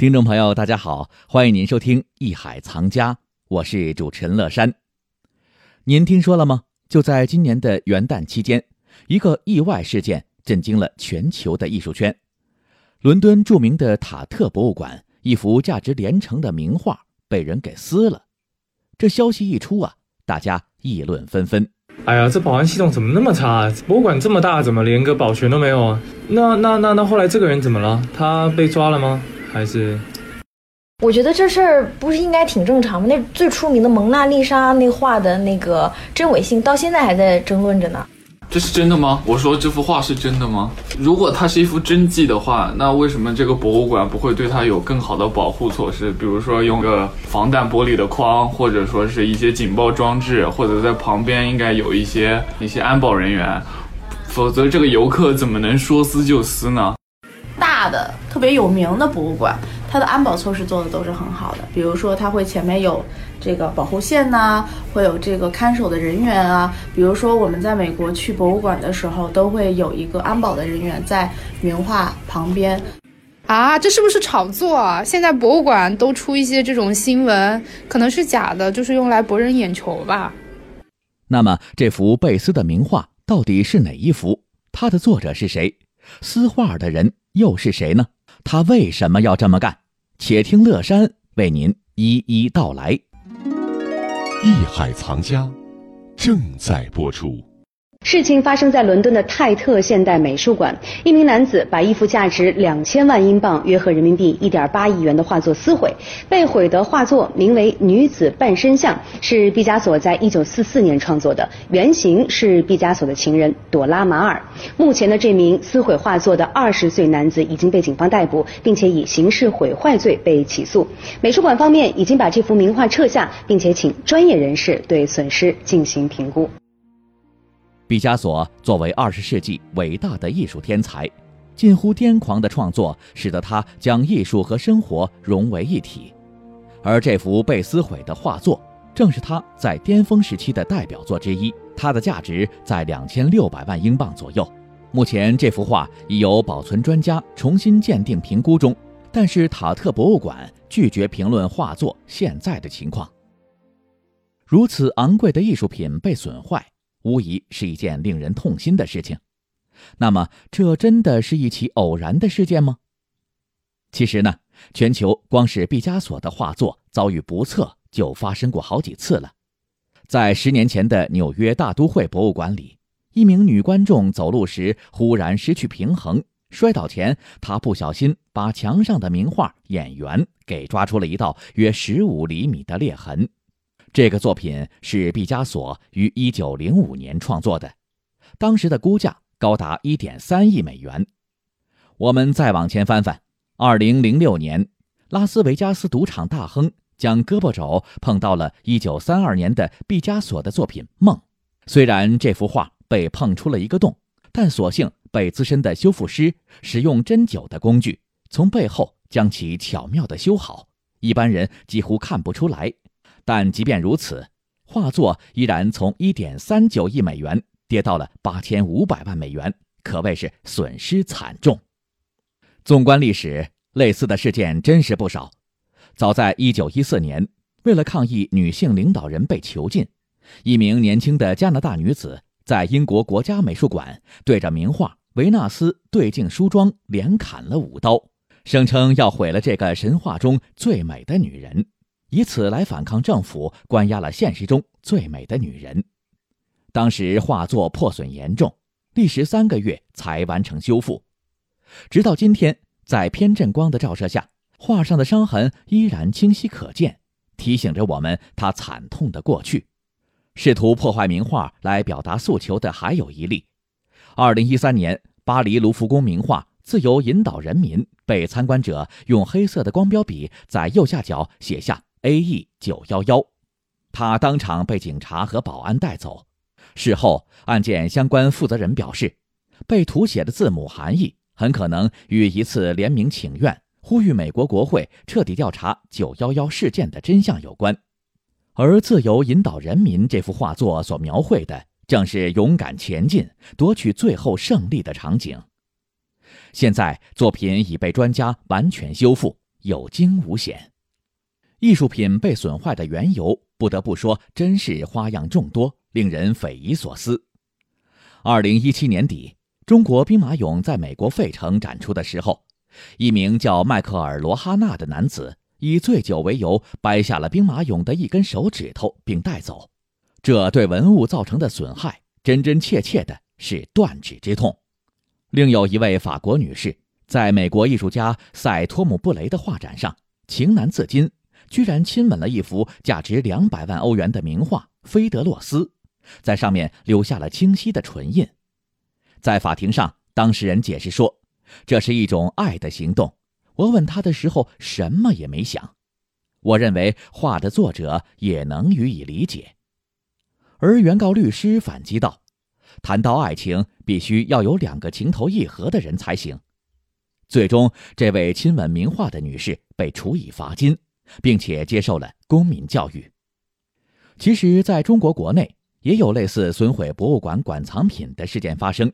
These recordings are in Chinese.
听众朋友，大家好，欢迎您收听《艺海藏家》，我是主持人乐山。您听说了吗？就在今年的元旦期间，一个意外事件震惊了全球的艺术圈。伦敦著名的塔特博物馆一幅价值连城的名画被人给撕了。这消息一出啊，大家议论纷纷。哎呀，这保安系统怎么那么差？博物馆这么大，怎么连个保全都没有啊？那那那那后来这个人怎么了？他被抓了吗？还是，我觉得这事儿不是应该挺正常吗？那最出名的蒙娜丽莎那画的那个真伪性，到现在还在争论着呢。这是真的吗？我说这幅画是真的吗？如果它是一幅真迹的话，那为什么这个博物馆不会对它有更好的保护措施？比如说用个防弹玻璃的框，或者说是一些警报装置，或者在旁边应该有一些一些安保人员，否则这个游客怎么能说撕就撕呢？大的特别有名的博物馆，它的安保措施做的都是很好的。比如说，它会前面有这个保护线呐，会有这个看守的人员啊。比如说，我们在美国去博物馆的时候，都会有一个安保的人员在名画旁边。啊，这是不是炒作啊？现在博物馆都出一些这种新闻，可能是假的，就是用来博人眼球吧。那么，这幅贝斯的名画到底是哪一幅？它的作者是谁？撕画的人？又是谁呢？他为什么要这么干？且听乐山为您一一道来。艺海藏家正在播出。事情发生在伦敦的泰特现代美术馆，一名男子把一幅价值两千万英镑（约合人民币一点八亿元）的画作撕毁。被毁的画作名为《女子半身像》，是毕加索在一九四四年创作的，原型是毕加索的情人朵拉·马尔。目前的这名撕毁画作的二十岁男子已经被警方逮捕，并且以刑事毁坏罪被起诉。美术馆方面已经把这幅名画撤下，并且请专业人士对损失进行评估。毕加索作为二十世纪伟大的艺术天才，近乎癫狂的创作使得他将艺术和生活融为一体，而这幅被撕毁的画作正是他在巅峰时期的代表作之一。它的价值在两千六百万英镑左右。目前，这幅画已由保存专家重新鉴定评估中，但是塔特博物馆拒绝评论画作现在的情况。如此昂贵的艺术品被损坏。无疑是一件令人痛心的事情。那么，这真的是一起偶然的事件吗？其实呢，全球光是毕加索的画作遭遇不测就发生过好几次了。在十年前的纽约大都会博物馆里，一名女观众走路时忽然失去平衡，摔倒前她不小心把墙上的名画《演员》给抓出了一道约十五厘米的裂痕。这个作品是毕加索于1905年创作的，当时的估价高达1.3亿美元。我们再往前翻翻，2006年，拉斯维加斯赌场大亨将胳膊肘碰到了1932年的毕加索的作品《梦》。虽然这幅画被碰出了一个洞，但所幸被资深的修复师使用针灸的工具从背后将其巧妙地修好，一般人几乎看不出来。但即便如此，画作依然从1.39亿美元跌到了8500万美元，可谓是损失惨重。纵观历史，类似的事件真是不少。早在1914年，为了抗议女性领导人被囚禁，一名年轻的加拿大女子在英国国家美术馆对着名画《维纳斯对镜梳妆》连砍了五刀，声称要毁了这个神话中最美的女人。以此来反抗政府关押了现实中最美的女人。当时画作破损严重，历时三个月才完成修复。直到今天，在偏振光的照射下，画上的伤痕依然清晰可见，提醒着我们他惨痛的过去。试图破坏名画来表达诉求的还有一例。二零一三年，巴黎卢浮宫名画《自由引导人民》被参观者用黑色的光标笔在右下角写下。A.E. 九幺幺，他当场被警察和保安带走。事后，案件相关负责人表示，被涂写的字母含义很可能与一次联名请愿，呼吁美国国会彻底调查九幺幺事件的真相有关。而自由引导人民这幅画作所描绘的，正是勇敢前进、夺取最后胜利的场景。现在，作品已被专家完全修复。有惊无险。艺术品被损坏的缘由，不得不说，真是花样众多，令人匪夷所思。二零一七年底，中国兵马俑在美国费城展出的时候，一名叫迈克尔·罗哈纳的男子以醉酒为由，掰下了兵马俑的一根手指头并带走。这对文物造成的损害，真真切切的是断指之痛。另有一位法国女士，在美国艺术家塞托姆布雷的画展上，情难自禁。居然亲吻了一幅价值两百万欧元的名画《菲德洛斯》，在上面留下了清晰的唇印。在法庭上，当事人解释说，这是一种爱的行动。我吻他的时候，什么也没想。我认为画的作者也能予以理解。而原告律师反击道：“谈到爱情，必须要有两个情投意合的人才行。”最终，这位亲吻名画的女士被处以罚金。并且接受了公民教育。其实，在中国国内也有类似损毁博物馆馆藏品的事件发生。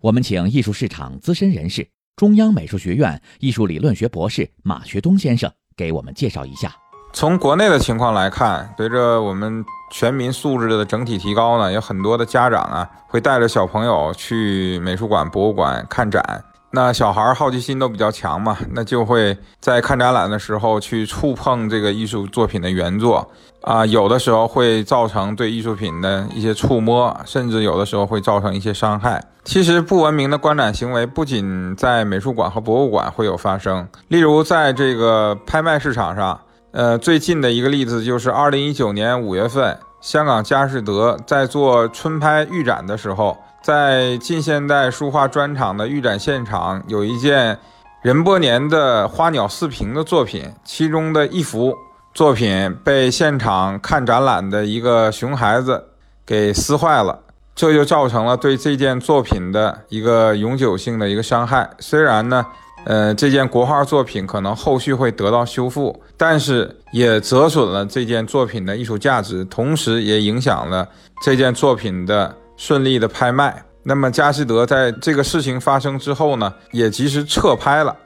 我们请艺术市场资深人士、中央美术学院艺术理论学博士马学东先生给我们介绍一下。从国内的情况来看，随着我们全民素质的整体提高呢，有很多的家长啊会带着小朋友去美术馆、博物馆看展。那小孩好奇心都比较强嘛，那就会在看展览的时候去触碰这个艺术作品的原作啊，有的时候会造成对艺术品的一些触摸，甚至有的时候会造成一些伤害。其实不文明的观展行为不仅在美术馆和博物馆会有发生，例如在这个拍卖市场上，呃，最近的一个例子就是二零一九年五月份，香港佳士得在做春拍预展的时候。在近现代书画专场的预展现场，有一件任伯年的花鸟四屏的作品，其中的一幅作品被现场看展览的一个熊孩子给撕坏了，这就造成了对这件作品的一个永久性的一个伤害。虽然呢，呃，这件国画作品可能后续会得到修复，但是也折损了这件作品的艺术价值，同时也影响了这件作品的。顺利的拍卖，那么佳士得在这个事情发生之后呢，也及时撤拍了。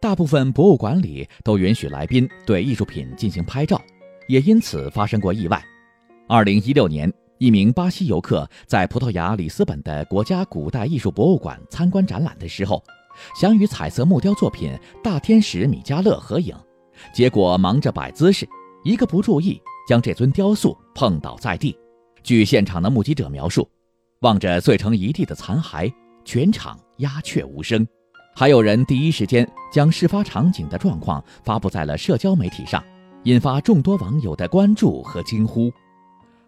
大部分博物馆里都允许来宾对艺术品进行拍照，也因此发生过意外。二零一六年，一名巴西游客在葡萄牙里斯本的国家古代艺术博物馆参观展览的时候，想与彩色木雕作品《大天使米迦勒》合影，结果忙着摆姿势，一个不注意，将这尊雕塑碰倒在地。据现场的目击者描述，望着碎成一地的残骸，全场鸦雀无声。还有人第一时间将事发场景的状况发布在了社交媒体上，引发众多网友的关注和惊呼。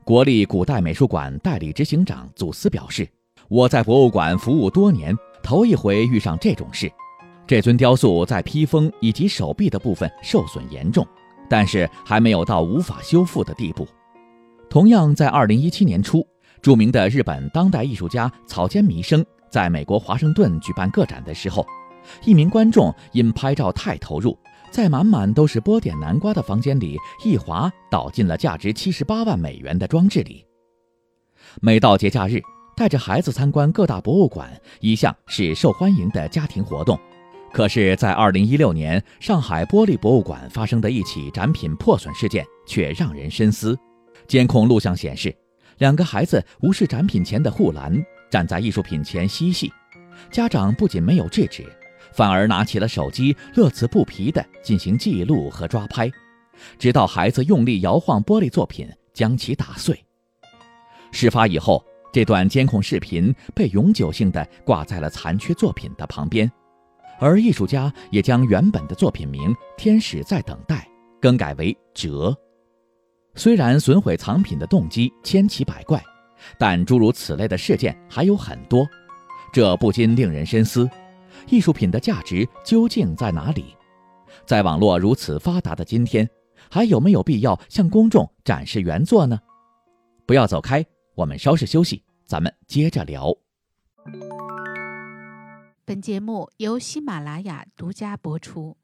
国立古代美术馆代理执行长祖斯表示：“我在博物馆服务多年，头一回遇上这种事。这尊雕塑在披风以及手臂的部分受损严重，但是还没有到无法修复的地步。”同样在二零一七年初，著名的日本当代艺术家草间弥生在美国华盛顿举办个展的时候，一名观众因拍照太投入，在满满都是波点南瓜的房间里一滑，倒进了价值七十八万美元的装置里。每到节假日，带着孩子参观各大博物馆一向是受欢迎的家庭活动，可是，在二零一六年上海玻璃博物馆发生的一起展品破损事件，却让人深思。监控录像显示，两个孩子无视展品前的护栏，站在艺术品前嬉戏。家长不仅没有制止，反而拿起了手机，乐此不疲地进行记录和抓拍，直到孩子用力摇晃玻璃作品，将其打碎。事发以后，这段监控视频被永久性地挂在了残缺作品的旁边，而艺术家也将原本的作品名《天使在等待》更改为《折》。虽然损毁藏品的动机千奇百怪，但诸如此类的事件还有很多，这不禁令人深思：艺术品的价值究竟在哪里？在网络如此发达的今天，还有没有必要向公众展示原作呢？不要走开，我们稍事休息，咱们接着聊。本节目由喜马拉雅独家播出。